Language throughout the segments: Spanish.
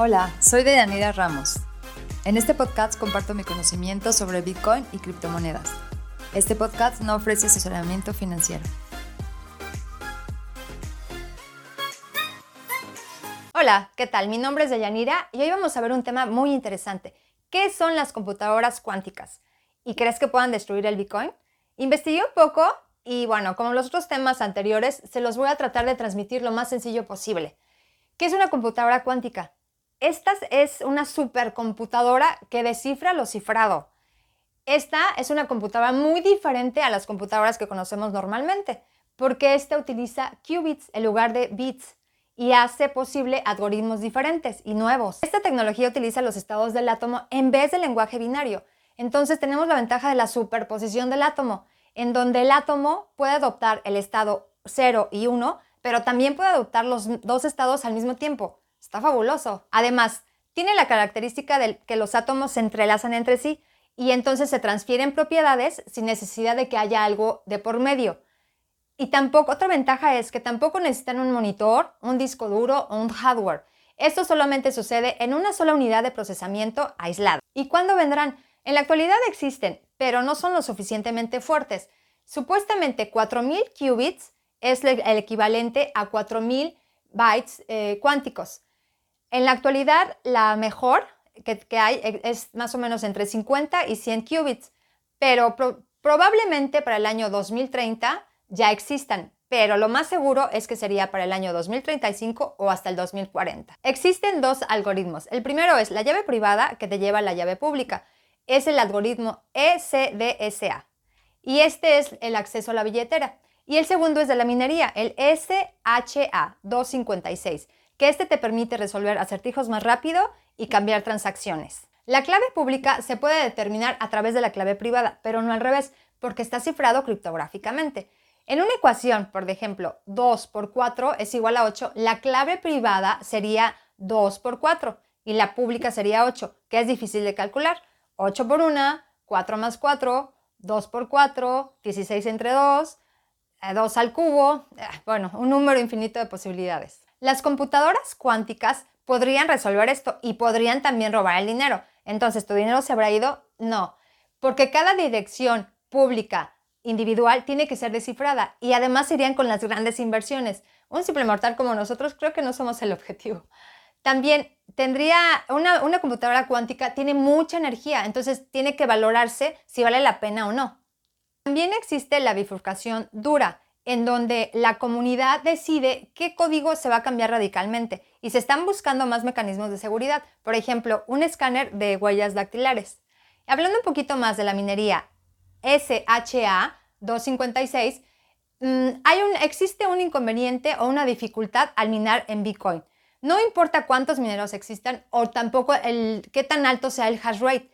Hola, soy Deyanira Ramos. En este podcast comparto mi conocimiento sobre Bitcoin y criptomonedas. Este podcast no ofrece asesoramiento financiero. Hola, ¿qué tal? Mi nombre es Deyanira y hoy vamos a ver un tema muy interesante. ¿Qué son las computadoras cuánticas? ¿Y crees que puedan destruir el Bitcoin? Investigué un poco y bueno, como los otros temas anteriores, se los voy a tratar de transmitir lo más sencillo posible. ¿Qué es una computadora cuántica? Esta es una supercomputadora que descifra lo cifrado. Esta es una computadora muy diferente a las computadoras que conocemos normalmente, porque esta utiliza qubits en lugar de bits y hace posible algoritmos diferentes y nuevos. Esta tecnología utiliza los estados del átomo en vez del lenguaje binario. Entonces tenemos la ventaja de la superposición del átomo, en donde el átomo puede adoptar el estado 0 y 1, pero también puede adoptar los dos estados al mismo tiempo. Está fabuloso. Además, tiene la característica de que los átomos se entrelazan entre sí y entonces se transfieren propiedades sin necesidad de que haya algo de por medio. Y tampoco, otra ventaja es que tampoco necesitan un monitor, un disco duro o un hardware. Esto solamente sucede en una sola unidad de procesamiento aislada. ¿Y cuándo vendrán? En la actualidad existen, pero no son lo suficientemente fuertes. Supuestamente 4000 qubits es el equivalente a 4000 bytes eh, cuánticos. En la actualidad, la mejor que, hay e, es más o menos entre 50 y 100 qubits, pero probablemente para el año 2030 ya existan, pero lo más seguro es que sería para el año 2035 o hasta el 2040. Existen dos algoritmos. El primero es la llave privada que te lleva la llave pública. Es el algoritmo ECDSA. Y este es el acceso a la billetera. Y el segundo es de la minería, el SHA-256 que este te permite resolver acertijos más rápido y cambiar transacciones. La clave pública se puede determinar a través de la clave privada, pero no al revés, porque está cifrado criptográficamente. En una ecuación, por ejemplo, 2 por 4 es igual a 8, la clave privada sería 2 por 4 y la pública sería 8, que es difícil de calcular. 8 por 1, 4 más 4, 2 por 4, 16 entre 2, 2 al cubo, eh, bueno, un número infinito de posibilidades. Las computadoras cuánticas podrían resolver esto y podrían también robar el dinero. Entonces, ¿tu dinero se habrá ido? No, porque cada dirección pública individual tiene que ser descifrada y además irían con las grandes inversiones. Un simple mortal como nosotros creo que no somos el objetivo. También tendría una, una computadora cuántica, tiene mucha energía, entonces tiene que valorarse si vale la pena o no. También existe la bifurcación dura en donde la comunidad decide qué código se va a cambiar radicalmente y se están buscando más mecanismos de seguridad, por ejemplo, un escáner de huellas dactilares. Hablando un poquito más de la minería SHA 256, mm, hay un, existe un inconveniente o una dificultad al minar en Bitcoin. No importa cuántos mineros existan o tampoco el, qué tan alto sea el hash rate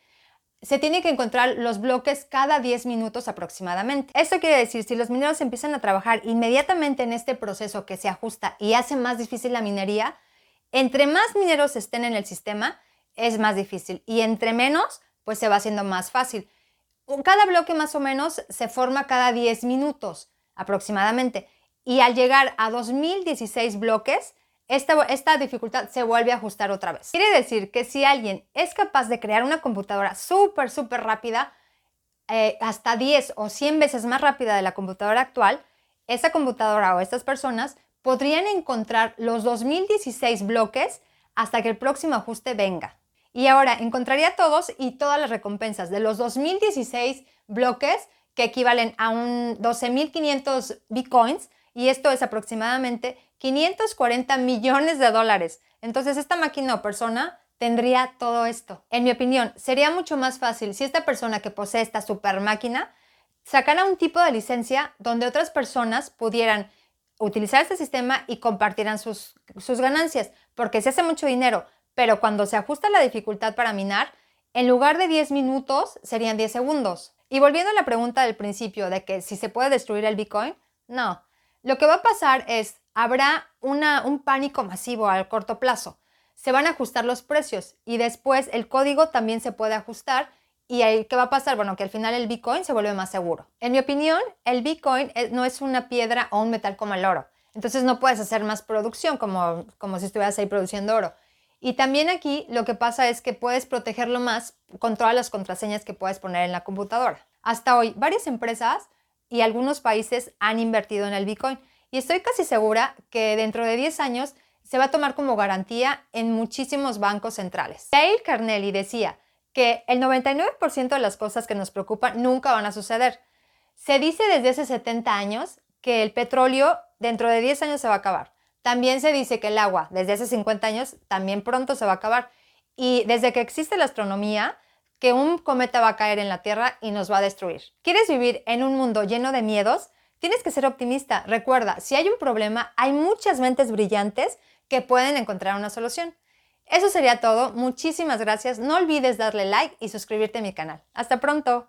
se tiene que encontrar los bloques cada 10 minutos aproximadamente. Esto quiere decir, si los mineros empiezan a trabajar inmediatamente en este proceso que se ajusta y hace más difícil la minería, entre más mineros estén en el sistema, es más difícil y entre menos, pues se va haciendo más fácil. Cada bloque más o menos se forma cada 10 minutos aproximadamente y al llegar a 2016 bloques, esta, dificultad se vuelve a ajustar otra vez. Quiere decir que si alguien es capaz de crear una computadora súper, súper rápida, eh, hasta 10 o 100 veces más rápida de la computadora actual, esa computadora o estas personas podrían encontrar los 2016 bloques hasta que el próximo ajuste venga. Y ahora encontraría todos y todas las recompensas de los 2016 bloques que equivalen a un 12.500 bitcoins y esto es aproximadamente 540 millones de dólares. Entonces esta máquina o persona tendría todo esto. En mi opinión, sería mucho más fácil si esta persona que posee esta super máquina sacara un tipo de licencia donde otras personas pudieran utilizar este sistema y compartieran sus, sus ganancias, porque se hace mucho dinero, pero cuando se ajusta la dificultad para minar, en lugar de 10 minutos serían 10 segundos. Y volviendo a la pregunta del principio de que si se puede destruir el Bitcoin, no. Lo que va a pasar es, habrá un pánico masivo al corto plazo. Se van a ajustar los precios y después el código también se puede ajustar. ¿Y qué va a pasar? Bueno, que al final el Bitcoin se vuelve más seguro. En mi opinión, el Bitcoin no es una piedra o un metal como el oro. Entonces no puedes hacer más producción como, como si estuvieras ahí produciendo oro. Y también aquí lo que pasa es que puedes protegerlo más con todas las contraseñas que puedes poner en la computadora. Hasta hoy, varias empresas y algunos países han invertido en el Bitcoin y estoy casi segura que dentro de 10 años se va a tomar como garantía en muchísimos bancos centrales. Dale Carnelli decía que el 99% de las cosas que nos preocupan nunca van a suceder. Se dice desde hace 70 años que el petróleo dentro de 10 años se va a acabar. También se dice que el agua desde hace 50 años también pronto se va a acabar. Y desde que existe la astronomía, que un cometa va a caer en la Tierra y nos va a destruir. ¿Quieres vivir en un mundo lleno de miedos? Tienes que ser optimista. Recuerda, si hay un problema, hay muchas mentes brillantes que pueden encontrar una solución. Eso sería todo. Muchísimas gracias. No olvides darle like y suscribirte a mi canal. Hasta pronto.